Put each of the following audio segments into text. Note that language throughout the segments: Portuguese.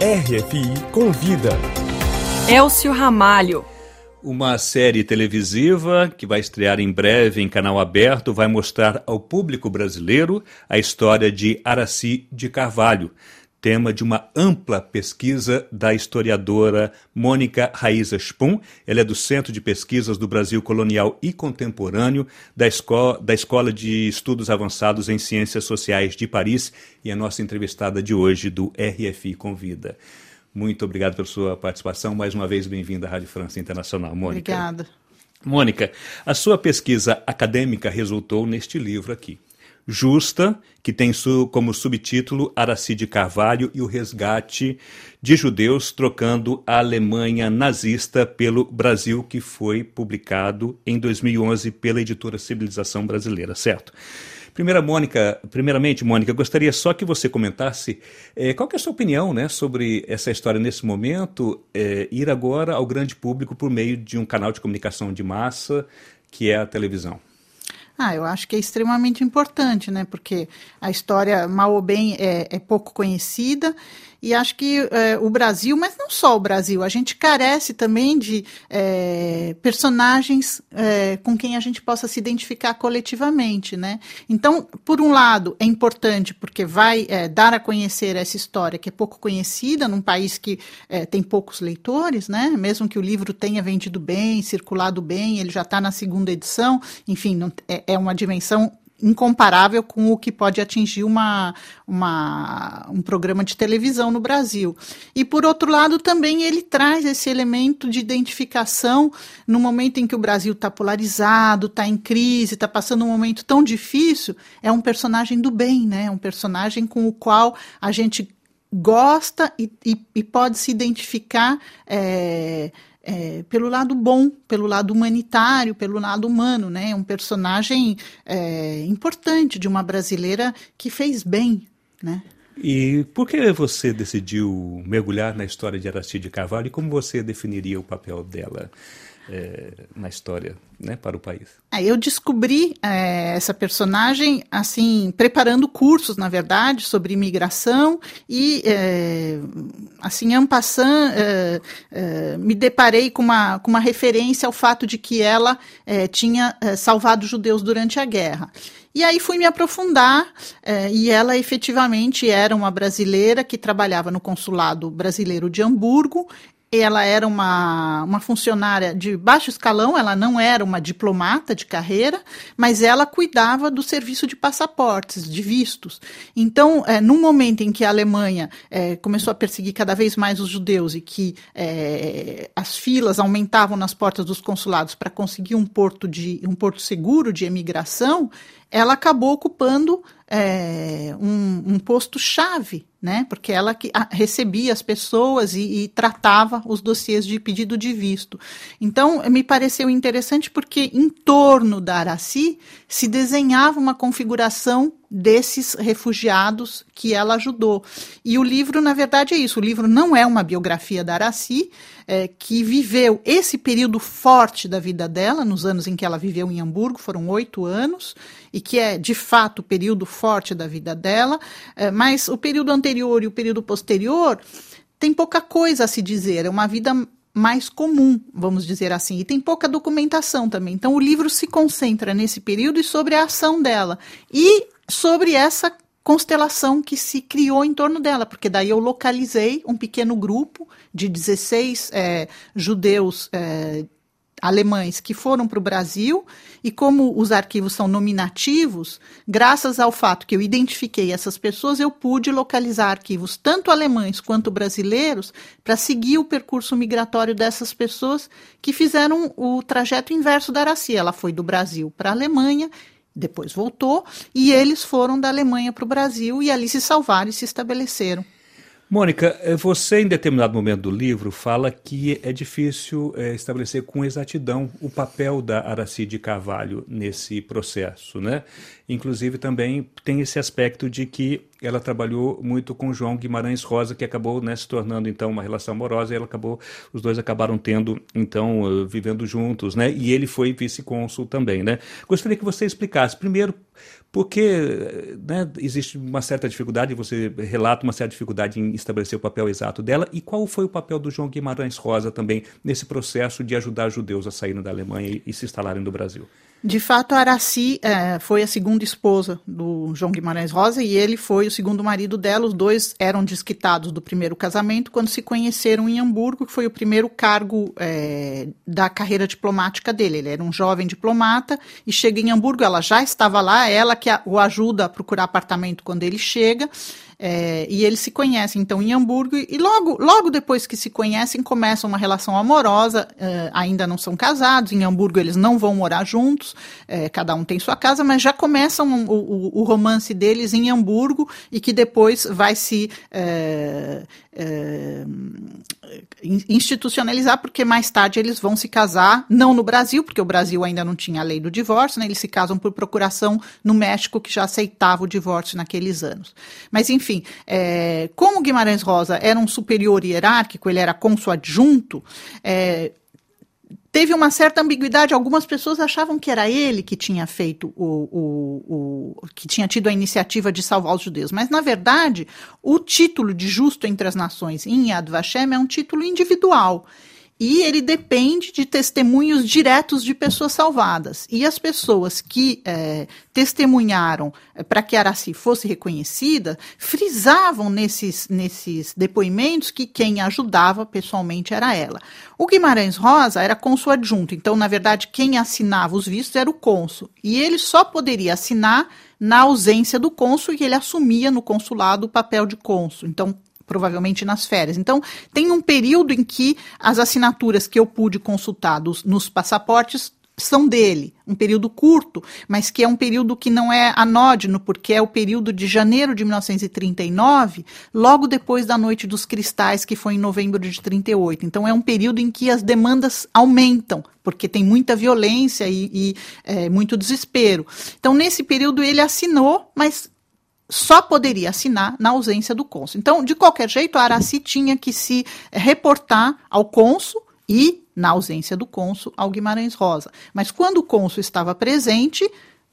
RFI Convida. Elcio Ramalho. Uma série televisiva que vai estrear em breve em canal aberto vai mostrar ao público brasileiro a história de Araci de Carvalho, tema de uma ampla pesquisa da historiadora Mônica Raíza Spum. Ela é do Centro de Pesquisas do Brasil Colonial e Contemporâneo, da, Escola, da Escola de Estudos Avançados em Ciências Sociais de Paris e a nossa entrevistada de hoje do RFI Convida. Muito obrigado pela sua participação. Mais uma vez, bem-vinda à Rádio França Internacional. Mônica. Obrigada. Mônica, a sua pesquisa acadêmica resultou neste livro aqui. Justa, que tem como subtítulo Araci de Carvalho e o resgate de judeus trocando a Alemanha nazista pelo Brasil, que foi publicado em 2011 pela editora Civilização Brasileira, certo? Primeira, Mônica, primeiramente, Mônica, gostaria só que você comentasse eh, qual é a sua opinião né, sobre essa história nesse momento, eh, ir agora ao grande público por meio de um canal de comunicação de massa que é a televisão. Ah, eu acho que é extremamente importante, né? Porque a história, mal ou bem, é, é pouco conhecida e acho que é, o Brasil, mas não só o Brasil, a gente carece também de é, personagens é, com quem a gente possa se identificar coletivamente, né? Então, por um lado, é importante porque vai é, dar a conhecer essa história que é pouco conhecida num país que é, tem poucos leitores, né? Mesmo que o livro tenha vendido bem, circulado bem, ele já está na segunda edição, enfim, não, é, é uma dimensão incomparável com o que pode atingir uma, uma, um programa de televisão no Brasil. E, por outro lado, também ele traz esse elemento de identificação no momento em que o Brasil está polarizado, está em crise, está passando um momento tão difícil. É um personagem do bem, né? É um personagem com o qual a gente gosta e, e, e pode se identificar. É, é, pelo lado bom, pelo lado humanitário, pelo lado humano, né? É um personagem é, importante de uma brasileira que fez bem, né? E por que você decidiu mergulhar na história de Aracide Carvalho e como você definiria o papel dela? É, na história né, para o país. É, eu descobri é, essa personagem assim preparando cursos, na verdade, sobre imigração e é, assim en passant, é, é, me deparei com uma, com uma referência ao fato de que ela tinha salvado judeus durante a guerra. E aí fui me aprofundar, e ela efetivamente era uma brasileira que trabalhava no consulado brasileiro de Hamburgo ela era uma, uma funcionária de baixo escalão, ela não era uma diplomata de carreira, mas ela cuidava do serviço de passaportes, de vistos. Então, é, no momento em que a Alemanha é, começou a perseguir cada vez mais os judeus e que é, as filas aumentavam nas portas dos consulados para conseguir um porto, de, um porto seguro de emigração, ela acabou ocupando é, um, um posto-chave né? Porque ela que recebia as pessoas e, e, tratava os dossiês de pedido de visto. Então, me pareceu interessante porque em torno da Araci se desenhava uma configuração desses refugiados que ela ajudou. E o livro, na verdade, é isso. O livro não é uma biografia da Araci, é, que viveu esse período forte da vida dela, nos anos em que ela viveu em Hamburgo, foram oito anos, e que é, de fato, o período forte da vida dela, é, mas o período anterior e o período posterior tem pouca coisa a se dizer, é uma vida mais comum, vamos dizer assim, e tem pouca documentação também. Então o livro se concentra nesse período e sobre a ação dela e sobre essa constelação que se criou em torno dela, porque daí eu localizei um pequeno grupo de 16 é, judeus é, alemães que foram para o Brasil, e como os arquivos são nominativos, graças ao fato que eu identifiquei essas pessoas, eu pude localizar arquivos tanto alemães quanto brasileiros para seguir o percurso migratório dessas pessoas que fizeram o trajeto inverso da Araci. Ela foi do Brasil para a Alemanha depois voltou, e eles foram da Alemanha para o Brasil e ali se salvaram e se estabeleceram. Mônica, eh, você em determinado momento do livro fala que é difícil é, estabelecer com exatidão o papel da Aracide Carvalho nesse processo, né? Inclusive também tem esse aspecto de que ela trabalhou muito com João Guimarães Rosa, que acabou né, se tornando então uma relação amorosa, e ela acabou, os dois acabaram tendo então uh, vivendo juntos, né? E ele foi vice-cônsul também, né? Gostaria que você explicasse primeiro porque né, existe uma certa dificuldade, você relata uma certa dificuldade em estabelecer o papel exato dela, e qual foi o papel do João Guimarães Rosa também nesse processo de ajudar judeus a saírem da Alemanha e, e se instalarem no Brasil? De fato, Araci é, foi a segunda esposa do João Guimarães Rosa e ele foi segundo marido dela. Os dois eram desquitados do primeiro casamento quando se conheceram em Hamburgo, que foi o primeiro cargo é, da carreira diplomática dele. Ele era um jovem diplomata e chega em Hamburgo. Ela já estava lá, ela que o ajuda a procurar apartamento quando ele chega. É, e eles se conhecem então em Hamburgo e logo, logo depois que se conhecem começa uma relação amorosa. É, ainda não são casados. Em Hamburgo eles não vão morar juntos. É, cada um tem sua casa, mas já começam o, o, o, romance deles em Hamburgo e que depois vai se é, é, institucionalizar, porque mais tarde eles vão se casar, não no Brasil, porque o Brasil ainda não tinha a lei do divórcio, né? eles se casam por procuração no México, que já aceitava o divórcio naqueles anos. Mas, enfim, é, como Guimarães Rosa era um superior hierárquico, ele era cônsul adjunto, é, teve uma certa ambiguidade. Algumas pessoas achavam que era ele que tinha feito o, o, o, que tinha tido a iniciativa de salvar os judeus. Mas, na verdade, o título de justo entre as nações em Yad Vashem é um título individual e ele depende de testemunhos diretos de pessoas salvadas. E as pessoas que é, testemunharam é, para que Araci fosse reconhecida frisavam nesses, nesses depoimentos que quem ajudava pessoalmente era ela. O Guimarães Rosa era cônsul adjunto, então, na verdade, quem assinava os vistos era o cônsul. E ele só poderia assinar na ausência do cônsul e ele assumia no consulado o papel de cônsul. Então, provavelmente nas férias. Então, tem um período em que as assinaturas que eu pude consultar dos, nos passaportes são dele, um período curto, mas que é um período que não é anódino, porque é o período de janeiro de 1939, logo depois da Noite dos Cristais, que foi em novembro de 38. Então é um período em que as demandas aumentam, porque tem muita violência e, e é, muito desespero. Então, nesse período, ele assinou, mas só poderia assinar na ausência do cônsul. Então, de qualquer jeito, a Araci tinha que se reportar ao cônsul e, na ausência do cônsul, ao Guimarães Rosa. Mas quando o cônsul estava presente,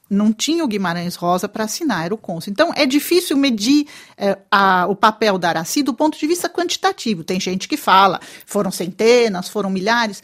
não tinha o Guimarães Rosa para assinar, era o cônsul. Então, é difícil medir é, a, o papel da Araci do ponto de vista quantitativo. Tem gente que fala, foram centenas, foram milhares.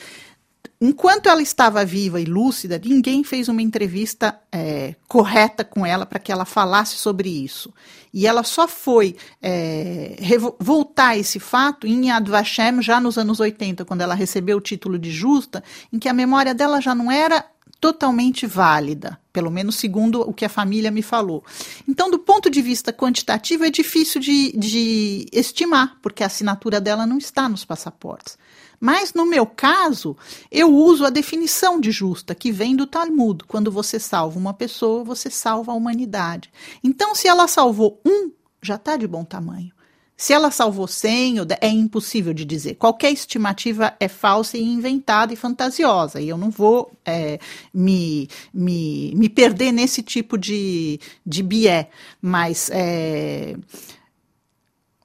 Enquanto ela estava viva e lúcida, ninguém fez uma entrevista é, correta com ela para que ela falasse sobre isso. E ela só foi é, voltar esse fato em Yad Vashem, já nos anos 80, quando ela recebeu o título de justa, em que a memória dela já não era totalmente válida, pelo menos segundo o que a família me falou. Então, do ponto de vista quantitativo, é difícil de, de estimar, porque a assinatura dela não está nos passaportes. Mas no meu caso, eu uso a definição de justa que vem do Talmud. Quando você salva uma pessoa, você salva a humanidade. Então, se ela salvou um, já está de bom tamanho. Se ela salvou 100, é impossível de dizer. Qualquer estimativa é falsa e inventada e fantasiosa. E eu não vou é, me, me, me perder nesse tipo de, de bié. Mas é,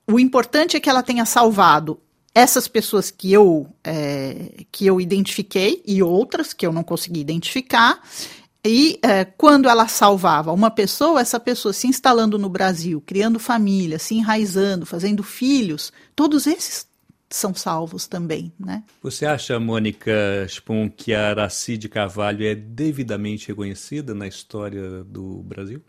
o importante é que ela tenha salvado essas pessoas que eu, é, que eu identifiquei e outras que eu não consegui identificar. E é, quando ela salvava uma pessoa, essa pessoa se instalando no Brasil, criando família, se enraizando, fazendo filhos, todos esses são salvos também, né? Você acha, Mônica Spum, que a Araci de Carvalho é devidamente reconhecida na história do Brasil?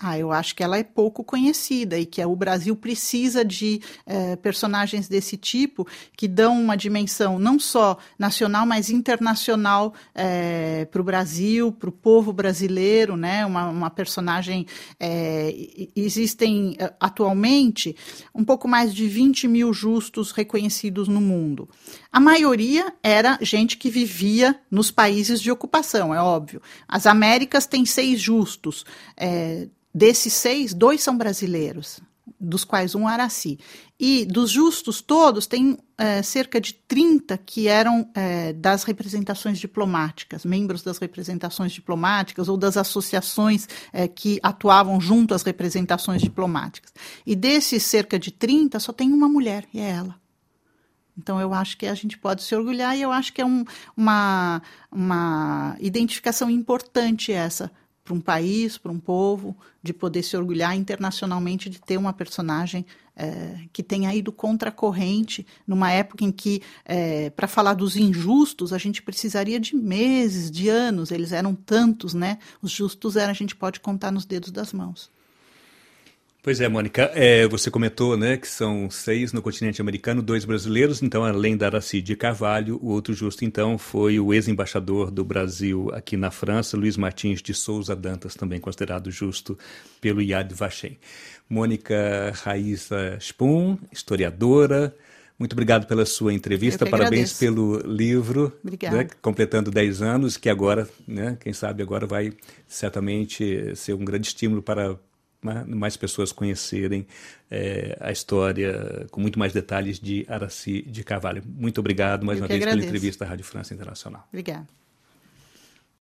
Ah, eu acho que ela é pouco conhecida e que o Brasil precisa de eh, personagens desse tipo que dão uma dimensão não só nacional, mas internacional eh, para o Brasil, para o povo brasileiro, né? Uma, uma personagem. Eh, existem atualmente um pouco mais de 20 mil justos reconhecidos no mundo. A maioria era gente que vivia nos países de ocupação, é óbvio. As Américas têm seis justos. É, Desses seis, dois são brasileiros. dos quais um Araci. E dos justos todos, tem é, cerca de 30 que eram é, das representações diplomáticas, membros das representações diplomáticas ou das associações é, que atuavam junto às representações diplomáticas. E desses cerca de 30, só tem uma mulher, e é ela. Então, eu acho que a gente pode se orgulhar e eu acho que é um, uma, uma identificação importante essa para um país, para um povo, de poder se orgulhar internacionalmente de ter uma personagem é, que tenha ido contra a corrente, numa época em que, é, para falar dos injustos, a gente precisaria de meses, de anos, eles eram tantos, né? Os justos eram, a gente pode contar nos dedos das mãos. Pois é, Mônica, é, você comentou né, que são seis no continente americano, dois brasileiros, então além da Aracide Carvalho, o outro justo então foi o ex-embaixador do Brasil aqui na França, Luiz Martins de Souza Dantas, também considerado justo pelo Yad Vashem. Mônica Raíssa Spum, historiadora, muito obrigado pela sua entrevista, parabéns agradeço. pelo livro, né, completando 10 anos, que agora, né, quem sabe agora vai certamente ser um grande estímulo para né, mais pessoas conhecerem é, a história com muito mais detalhes de Araci de Carvalho. Muito obrigado mais Eu uma vez agradeço. pela entrevista à Rádio França Internacional. Obrigada.